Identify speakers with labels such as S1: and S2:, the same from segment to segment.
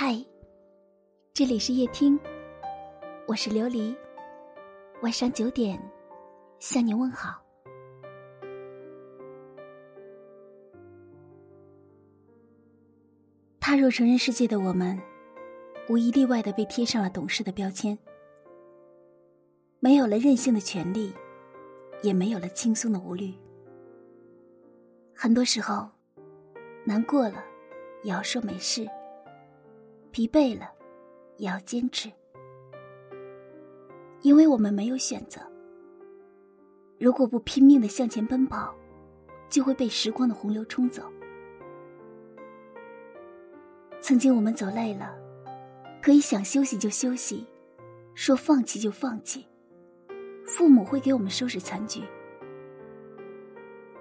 S1: 嗨，这里是夜听，我是琉璃。晚上九点，向你问好。踏入成人世界的我们，无一例外的被贴上了懂事的标签，没有了任性的权利，也没有了轻松的无虑。很多时候，难过了，也要说没事；疲惫了，也要坚持，因为我们没有选择。如果不拼命的向前奔跑，就会被时光的洪流冲走。曾经我们走累了，可以想休息就休息，说放弃就放弃，父母会给我们收拾残局。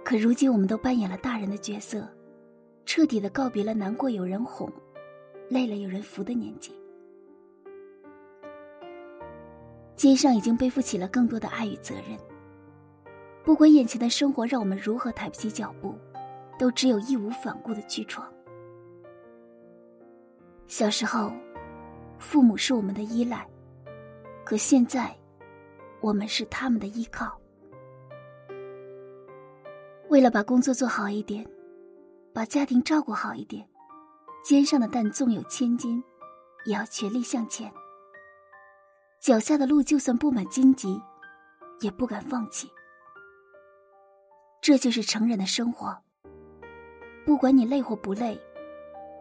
S1: 可如今，我们都扮演了大人的角色，彻底的告别了难过有人哄、累了有人扶的年纪。肩上已经背负起了更多的爱与责任。不管眼前的生活让我们如何抬不起脚步，都只有义无反顾的去闯。小时候，父母是我们的依赖，可现在，我们是他们的依靠。为了把工作做好一点，把家庭照顾好一点，肩上的担纵有千斤，也要全力向前。脚下的路就算布满荆棘，也不敢放弃。这就是成人的生活。不管你累或不累，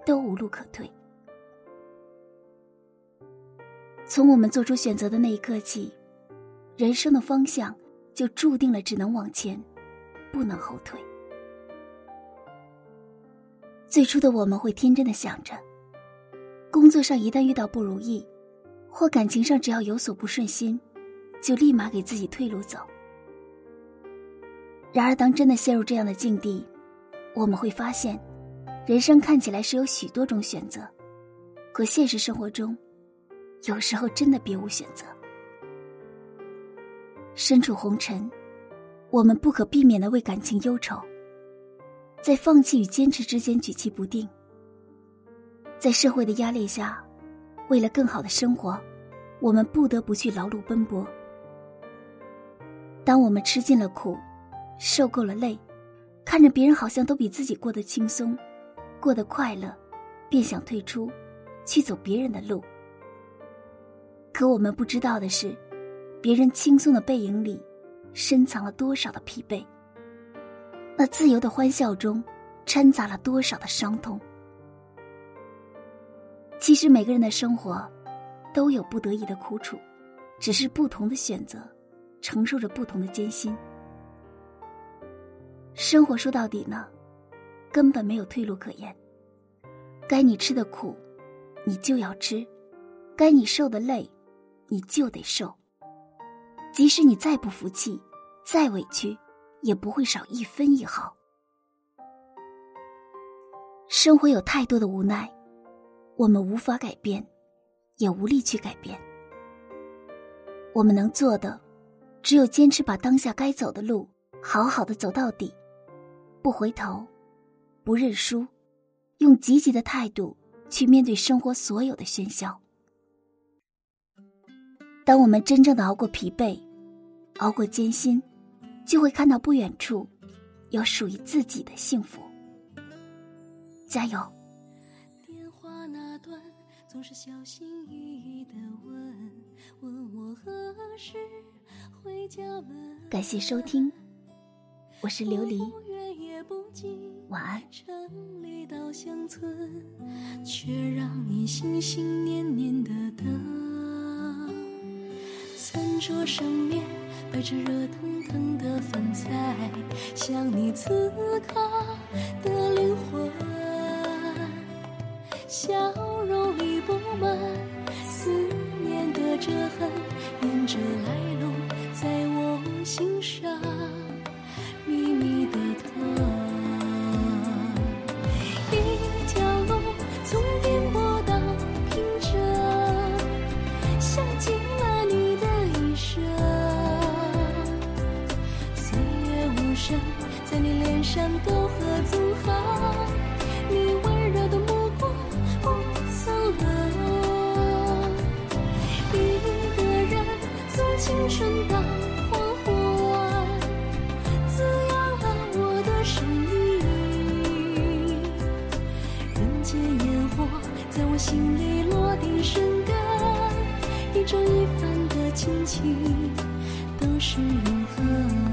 S1: 都无路可退。从我们做出选择的那一刻起，人生的方向就注定了只能往前。不能后退。最初的我们会天真的想着，工作上一旦遇到不如意，或感情上只要有所不顺心，就立马给自己退路走。然而，当真的陷入这样的境地，我们会发现，人生看起来是有许多种选择，可现实生活中，有时候真的别无选择。身处红尘。我们不可避免的为感情忧愁，在放弃与坚持之间举棋不定，在社会的压力下，为了更好的生活，我们不得不去劳碌奔波。当我们吃尽了苦，受够了累，看着别人好像都比自己过得轻松，过得快乐，便想退出，去走别人的路。可我们不知道的是，别人轻松的背影里。深藏了多少的疲惫？那自由的欢笑中，掺杂了多少的伤痛？其实每个人的生活，都有不得已的苦楚，只是不同的选择，承受着不同的艰辛。生活说到底呢，根本没有退路可言。该你吃的苦，你就要吃；该你受的累，你就得受。即使你再不服气，再委屈，也不会少一分一毫。生活有太多的无奈，我们无法改变，也无力去改变。我们能做的，只有坚持把当下该走的路好好的走到底，不回头，不认输，用积极的态度去面对生活所有的喧嚣。当我们真正的熬过疲惫。熬过艰辛，就会看到不远处有属于自己的幸福。加油！电话那端总是小心翼翼的问问我何时回家门。感谢收听，我是琉璃。晚安。城里到乡村，却让你心心念念的等。餐桌上面。摆着热腾腾的饭菜，像你此刻的灵魂，笑容里布满思念的折痕，沿着来路在我心上山沟和纵横，你温柔的目光不曾冷。
S2: 一个人，从清晨到黄昏，滋养了我的生命。人间烟火，在我心里落地生根。一砖一饭的亲情，都是永恒。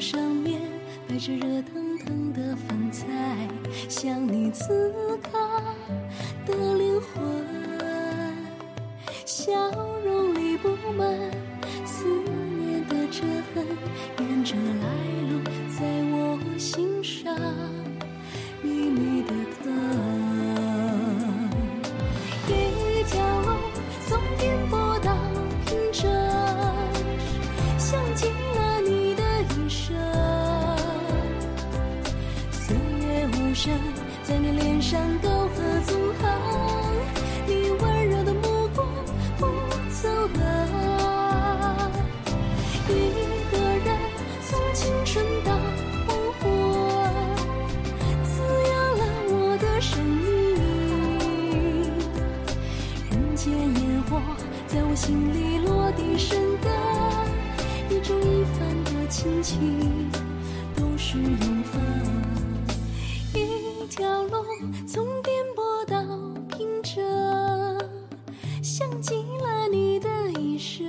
S2: 上面摆着热腾腾的饭菜，像你此刻的灵魂，饭的亲情都是永恒。一条龙从颠簸到平整，像极了你的一生。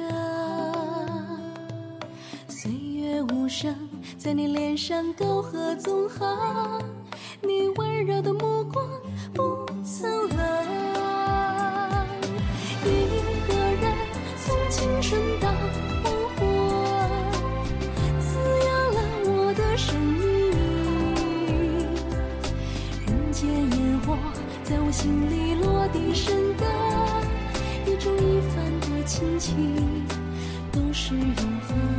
S2: 岁月无声，在你脸上沟壑纵横，你温柔的目光不曾冷。心里落地生根，一粥一饭的亲情都是永恒。